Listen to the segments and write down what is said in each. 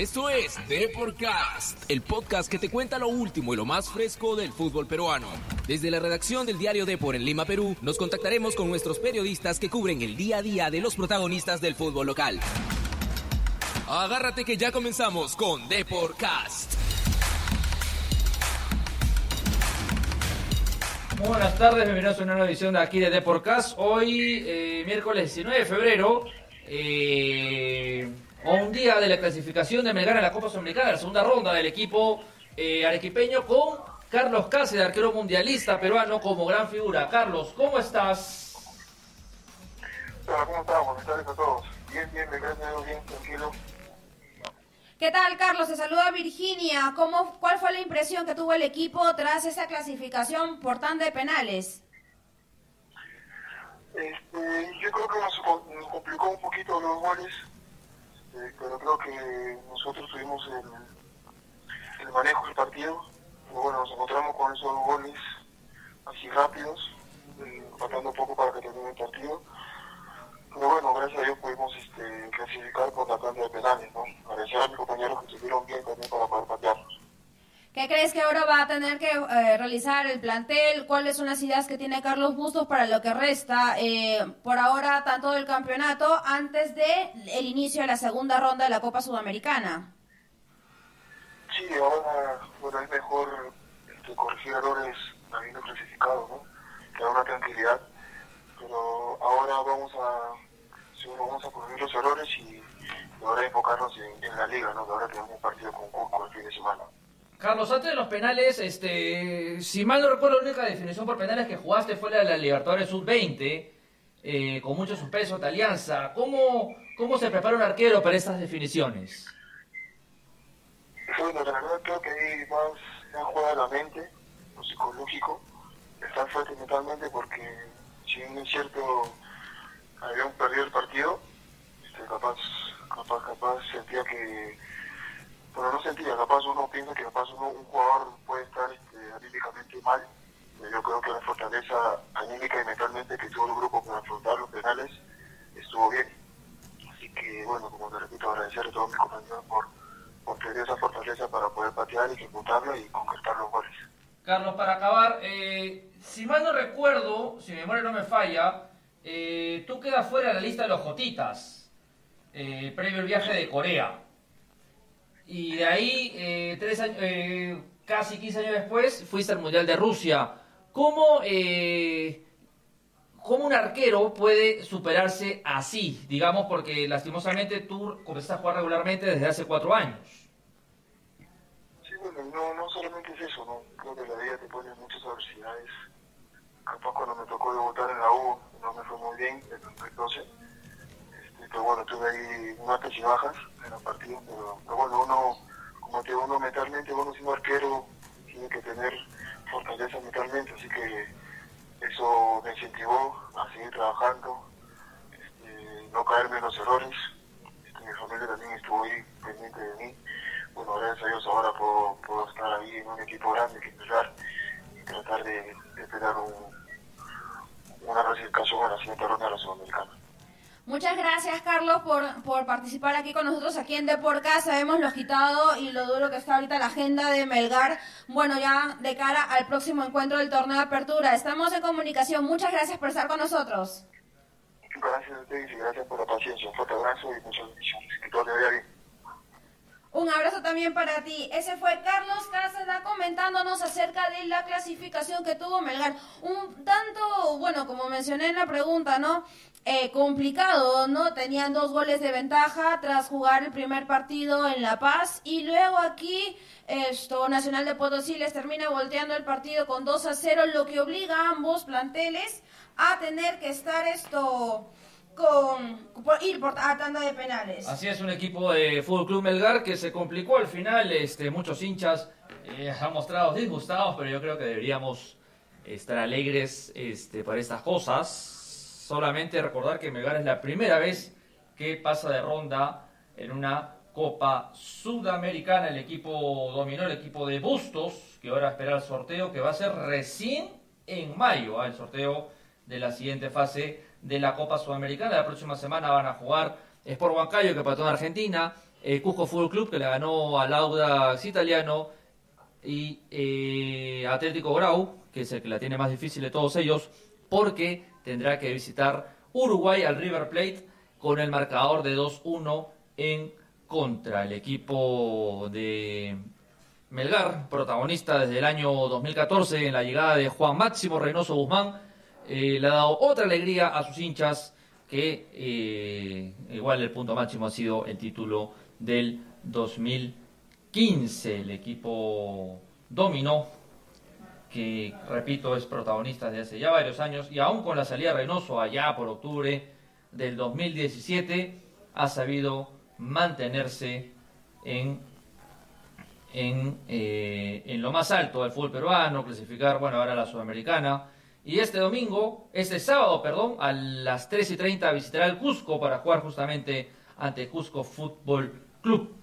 Esto es Deporcast, el podcast que te cuenta lo último y lo más fresco del fútbol peruano. Desde la redacción del diario Depor en Lima, Perú, nos contactaremos con nuestros periodistas que cubren el día a día de los protagonistas del fútbol local. Agárrate que ya comenzamos con Deporcast. buenas tardes, bienvenidos a una nueva edición de aquí de Deporcast. Hoy, eh, miércoles 19 de febrero, eh, un día de la clasificación de Melgar en la Copa Sudamericana, la segunda ronda del equipo eh, arequipeño con Carlos Cáceres, arquero mundialista peruano como gran figura. Carlos, ¿cómo estás? Hola, ¿cómo estamos? Buenas tardes a todos. Bien, bien, gracias bien, tranquilo. ¿Qué tal, Carlos? Se saluda Virginia. ¿Cómo, ¿Cuál fue la impresión que tuvo el equipo tras esa clasificación por tanda de penales? Este, yo creo que nos, nos complicó un poquito los goles, este, pero creo que nosotros tuvimos el, manejo del partido. Pero bueno, nos encontramos con esos goles así rápidos, eh, faltando poco para que termine el partido pero bueno, gracias a Dios pudimos este, clasificar por la tanda de penales, ¿no? Agradecer a mis compañeros que estuvieron bien también para poder patearnos. ¿Qué crees que ahora va a tener que eh, realizar el plantel? ¿Cuáles son las ideas que tiene Carlos Bustos para lo que resta eh, por ahora tanto del campeonato antes de el inicio de la segunda ronda de la Copa Sudamericana? Sí, ahora es mejor este, corregir errores habiendo clasificado, ¿no? Que da una tranquilidad pero ahora vamos a, vamos a corregir los errores y ahora enfocarnos en, la liga, ¿no? ahora tenemos un partido con Cusco el fin de semana. Carlos, antes de los penales, este, si mal no recuerdo, la única definición por penales que jugaste fue la de la Libertadores Sub-20, eh, con mucho suspenso de alianza. ¿Cómo, ¿Cómo se prepara un arquero para estas definiciones? Bueno, la verdad creo que ahí más, más juega la mente, lo psicológico, estar fuerte mentalmente porque si bien es cierto, habíamos perdido el partido, este, capaz, capaz, capaz sentía que, sentía, capaz uno piensa que capaz uno, un jugador puede estar este, anímicamente mal, yo creo que la fortaleza anímica y mentalmente que tuvo el grupo para afrontar los penales estuvo bien. Así que, bueno, como te repito, agradecer a todos mis compañeros por, por tener esa fortaleza para poder patear, ejecutarlo y concretar los goles. Carlos, para acabar, eh, si mal no recuerdo, si mi memoria no me falla, eh, tú quedas fuera de la lista de los Jotitas, eh, previo al viaje de Corea. Y de ahí, tres años, casi 15 años después, fuiste al Mundial de Rusia. ¿Cómo, ¿Cómo un arquero puede superarse así? Digamos, porque lastimosamente tú comenzaste a jugar regularmente desde hace cuatro años no, no solamente es eso, ¿no? creo que la vida te pone muchas adversidades. Capaz cuando me tocó debutar en la U no me fue muy bien en el 2012. Pero bueno, tuve ahí altas y bajas en los partidos, pero, bueno, uno, como te uno mentalmente, uno siendo arquero, tiene que tener fortaleza mentalmente, así que eso me incentivó a seguir trabajando, este, no caerme en los errores. Este, mi familia también estuvo ahí pendiente de mí bueno, gracias a Dios ahora puedo, estar ahí en un equipo grande que empezar y tratar de, de tener un, una clasificación a la siguiente ronda de la Sudamericana. Muchas gracias, Carlos, por, por participar aquí con nosotros aquí en Deporca. Sabemos lo agitado y lo duro que está ahorita la agenda de Melgar. Bueno, ya de cara al próximo encuentro del torneo de apertura. Estamos en comunicación. Muchas gracias por estar con nosotros. Gracias a ustedes y gracias por la paciencia. Un fuerte abrazo y muchas bendiciones. Que todo te vaya. También para ti. Ese fue Carlos Cáceres comentándonos acerca de la clasificación que tuvo Melgar. Un tanto, bueno, como mencioné en la pregunta, ¿no? Eh, complicado, ¿no? Tenían dos goles de ventaja tras jugar el primer partido en La Paz y luego aquí esto Nacional de Potosí les termina volteando el partido con 2 a 0, lo que obliga a ambos planteles a tener que estar esto con ir por a tanda de penales. Así es, un equipo de Fútbol Club Melgar que se complicó al final. Este, muchos hinchas eh, han mostrado disgustados, pero yo creo que deberíamos estar alegres este, por estas cosas. Solamente recordar que Melgar es la primera vez que pasa de ronda en una Copa Sudamericana. El equipo dominó, el equipo de Bustos, que ahora espera el sorteo, que va a ser recién en mayo, ¿ah? el sorteo de la siguiente fase de la Copa Sudamericana. La próxima semana van a jugar Sport Huancayo, que pató en Argentina, eh, Cusco Fútbol Club, que le ganó al Audax italiano, y eh, Atlético Grau, que es el que la tiene más difícil de todos ellos, porque tendrá que visitar Uruguay al River Plate con el marcador de 2-1 en contra. El equipo de Melgar, protagonista desde el año 2014 en la llegada de Juan Máximo Reynoso Guzmán, eh, le ha dado otra alegría a sus hinchas que eh, igual el punto máximo ha sido el título del 2015. El equipo dominó, que repito es protagonista desde hace ya varios años y aún con la salida de Reynoso allá por octubre del 2017 ha sabido mantenerse en en, eh, en lo más alto del fútbol peruano, clasificar, bueno, ahora la sudamericana. Y este domingo, este sábado, perdón, a las 3 y 30 visitará el Cusco para jugar justamente ante Cusco Fútbol Club.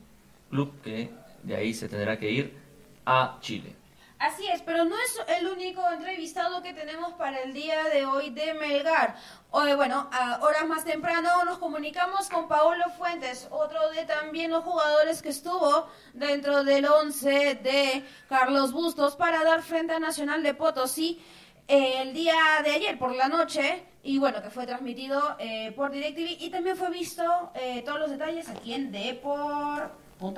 Club que de ahí se tendrá que ir a Chile. Así es, pero no es el único entrevistado que tenemos para el día de hoy de Melgar. Hoy, bueno, a horas más temprano nos comunicamos con Paolo Fuentes, otro de también los jugadores que estuvo dentro del 11 de Carlos Bustos para dar frente a Nacional de Potosí eh, el día de ayer por la noche y bueno, que fue transmitido eh, por DirecTV y también fue visto eh, todos los detalles aquí en Depor.com.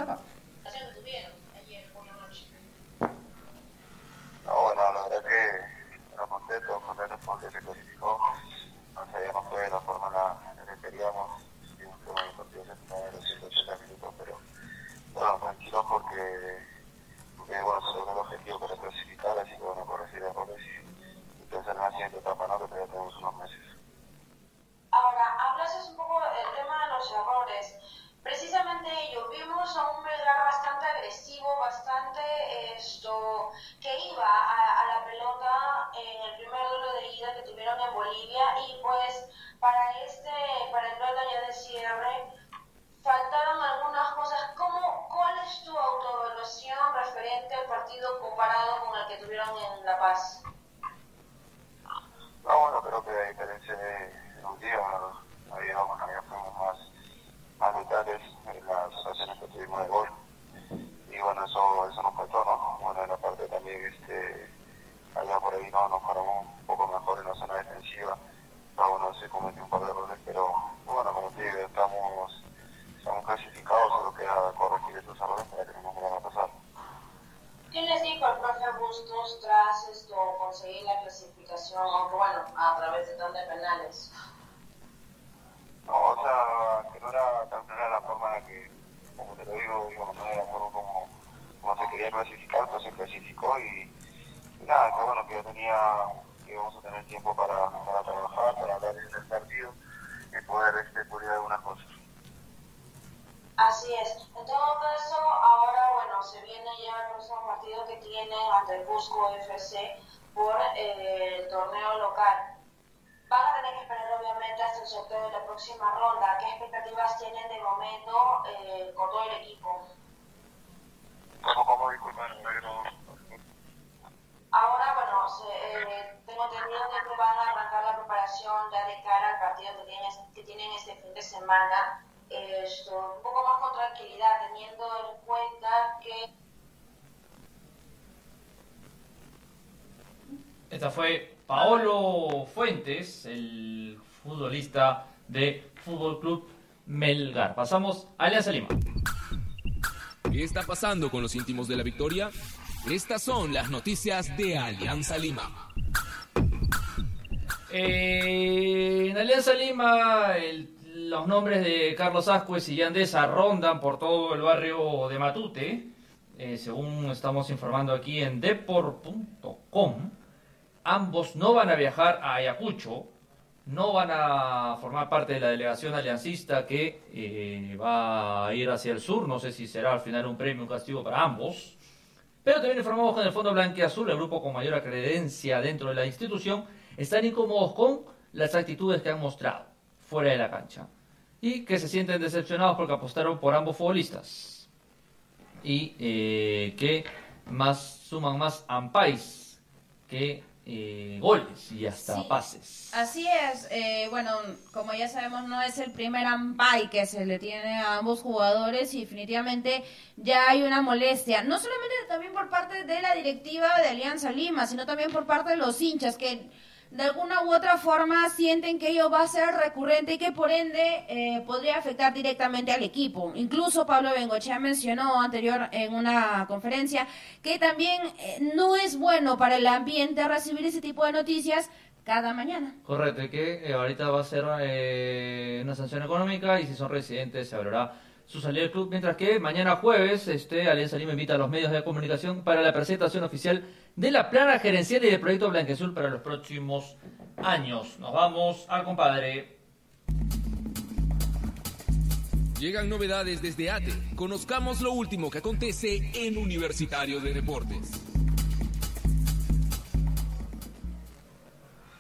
No, bueno, la verdad que estamos contentos, contentos porque se clasificó. No sabíamos que de la forma Bolivia y pues para este, para el duelo ya de cierre, faltaron algunas cosas. ¿Cómo, ¿Cuál es tu autoevaluación referente al partido comparado con el que tuvieron en La Paz? No, bueno, creo que a diferencia de un día, ahí vamos, ya fuimos más más vitales en las ocasiones que tuvimos de gol. Y bueno, eso, eso nos faltó, ¿no? Bueno, en la parte también, este, allá por ahí no nos paramos un poco mejor en la Pero bueno, se cometió un par de errores, pero bueno, como te digo, estamos, estamos clasificados, solo queda corregir esos errores para que no nos vuelvan a pasar. ¿Qué les dijo el profe Bustos tras esto conseguir la clasificación, aunque bueno, a través de tantos penales? No, o sea, que no era, no era la forma en la que, como te lo digo, digo no era como, como se quería clasificar, pues se clasificó y, y nada, que bueno, que yo tenía, que íbamos a tener tiempo para, para trabajar, para hablar en el partido y poder este, pulir algunas cosas. Así es. En todo caso, ahora, bueno, se viene ya el próximo partido que tiene ante el Cusco FC por eh, el torneo local. Van a tener que esperar obviamente hasta el sorteo de la próxima ronda. ¿Qué expectativas tienen de momento eh, con todo el equipo? ¿Cómo, cómo disculpar? No, Ahora, bueno, se, eh, tengo entendido que van a arrancar la preparación ya de cara al partido que tienen, que tienen este fin de semana. Esto, un poco más con tranquilidad, teniendo en cuenta que Esta fue Paolo Fuentes, el futbolista de Fútbol Club Melgar. Pasamos a Alianza Lima. ¿Qué está pasando con los íntimos de la victoria? Estas son las noticias de Alianza Lima. Eh, en Alianza Lima, los nombres de Carlos Ascuez y Yandesa rondan por todo el barrio de Matute. Eh, según estamos informando aquí en depor.com, ambos no van a viajar a Ayacucho, no van a formar parte de la delegación aliancista que eh, va a ir hacia el sur. No sé si será al final un premio, un castigo para ambos. Pero también informamos que en el Fondo Blanqueazul, el grupo con mayor credencia dentro de la institución, están incómodos con las actitudes que han mostrado fuera de la cancha y que se sienten decepcionados porque apostaron por ambos futbolistas y eh, que más suman más ampais que eh, goles y hasta Sí. pases. Así es, eh, bueno, como ya sabemos, no es el primer ampay que se le tiene a ambos jugadores y definitivamente ya hay una molestia, no solamente también por parte de la directiva de Alianza Lima, sino también por parte de los hinchas que de alguna u otra forma sienten que ello va a ser recurrente y que por ende eh, podría afectar directamente al equipo. Incluso Pablo Bengochea mencionó anterior en una conferencia que también eh, no es bueno para el ambiente recibir ese tipo de noticias cada mañana. Correcto, y que eh, ahorita va a ser eh, una sanción económica y si son residentes se valorará su salida del club, mientras que mañana jueves este Alianza Lima invita a los medios de comunicación para la presentación oficial de la plana gerencial y del proyecto Blanquezul para los próximos años. Nos vamos al compadre. Llegan novedades desde ATE. Conozcamos lo último que acontece en Universitario de Deportes.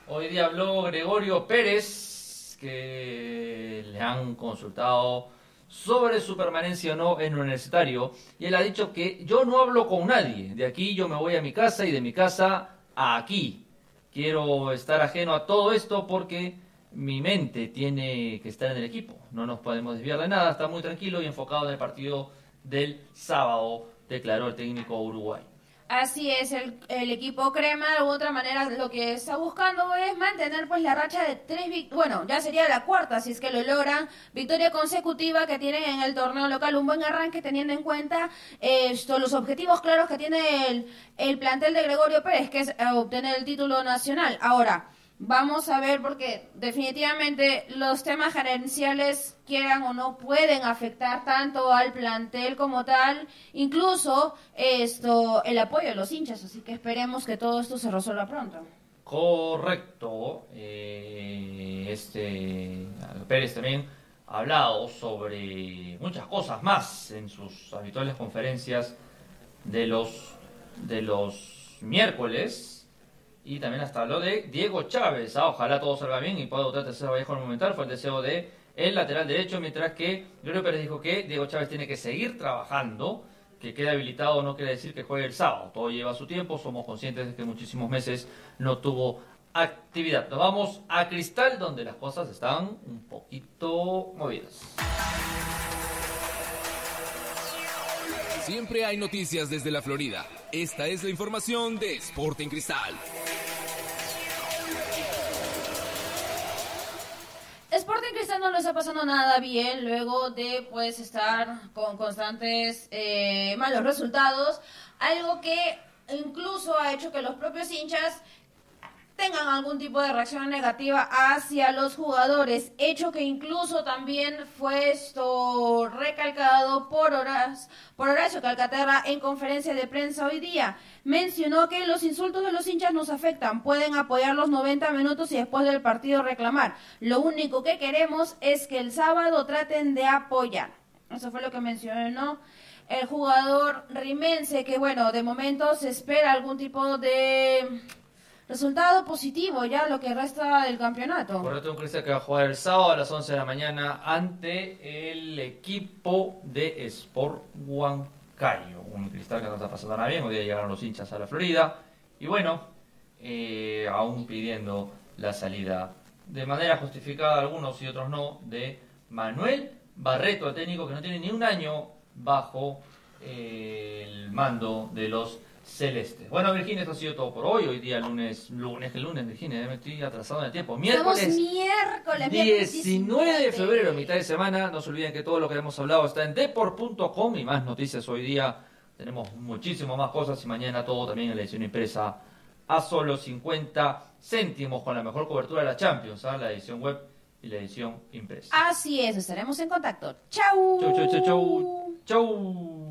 Hoy día habló Gregorio Pérez, que le han consultado sobre su permanencia o no en universitario, y él ha dicho que yo no hablo con nadie, de aquí yo me voy a mi casa y de mi casa a aquí. Quiero estar ajeno a todo esto porque mi mente tiene que estar en el equipo, no nos podemos desviar de nada, está muy tranquilo y enfocado en el partido del sábado, declaró el técnico uruguayo. Así es, el, el equipo crema de otra manera lo que está buscando es mantener pues la racha de tres bueno, ya sería la cuarta si es que lo logran, victoria consecutiva que tienen en el torneo local, un buen arranque teniendo en cuenta eh, los objetivos claros que tiene el, el plantel de Gregorio Pérez, que es eh, obtener el título nacional. Ahora, Vamos a ver porque definitivamente los temas gerenciales, quieran o no, pueden afectar tanto al plantel como tal, incluso esto, el apoyo de los hinchas, así que esperemos que todo esto se resuelva pronto. Correcto. Eh, este Pérez también ha hablado sobre muchas cosas más en sus habituales conferencias de los de los miércoles y también hasta habló de Diego Chávez. Ah, ojalá todo salga bien y pueda votar tercero Vallejo en el momental. Fue el deseo de el lateral derecho, mientras que Gregorio Pérez dijo que Diego Chávez tiene que seguir trabajando que quede habilitado no quiere decir que juegue el sábado. Todo lleva su tiempo, somos conscientes de que muchísimos meses no tuvo actividad. Nos vamos a Cristal, donde las cosas están un poquito movidas. Siempre hay noticias desde la Florida. Esta es la información de Sporting Cristal. Cristal no lo está pasando nada bien luego de pues estar con constantes eh, malos resultados, algo que incluso ha hecho que los propios hinchas tengan algún tipo de reacción negativa hacia los jugadores, hecho que incluso también fue esto recalcado por horas por Horacio Calcaterra en conferencia de prensa hoy día. Mencionó que los insultos de los hinchas nos afectan, pueden apoyar los 90 minutos y después del partido reclamar. Lo único que queremos es que el sábado traten de apoyar. Eso fue lo que mencionó el jugador rimense, que bueno, de momento se espera algún tipo de resultado positivo ya lo que resta del campeonato. Correcto, un Cristal que va a jugar el sábado a las 11 de la mañana ante el equipo de Sport Huancayo. Un Cristal que no está pasando nada bien, hoy día llegaron los hinchas a la Florida. Y bueno, eh, aún pidiendo la salida de manera justificada, algunos y otros no, de Manuel Barreto, el técnico que no tiene ni un año bajo eh, el mando de los celestes. Bueno, Virginia, esto ha sido todo por hoy. Hoy día lunes, lunes, que lunes, Virginia, ya me estoy atrasado en el tiempo. Miércoles. Estamos miércoles, miércoles 19 de febrero, mitad de semana. No se olviden que todo lo que hemos hablado está en deport.com y más noticias hoy día. Tenemos muchísimo más cosas y mañana todo también en la edición impresa a solo 50 céntimos con la mejor cobertura de la Champions, ¿ah? la edición web y la edición impresa. Así es, estaremos en contacto. Chau. Chau, chau, chau, chau. Chau.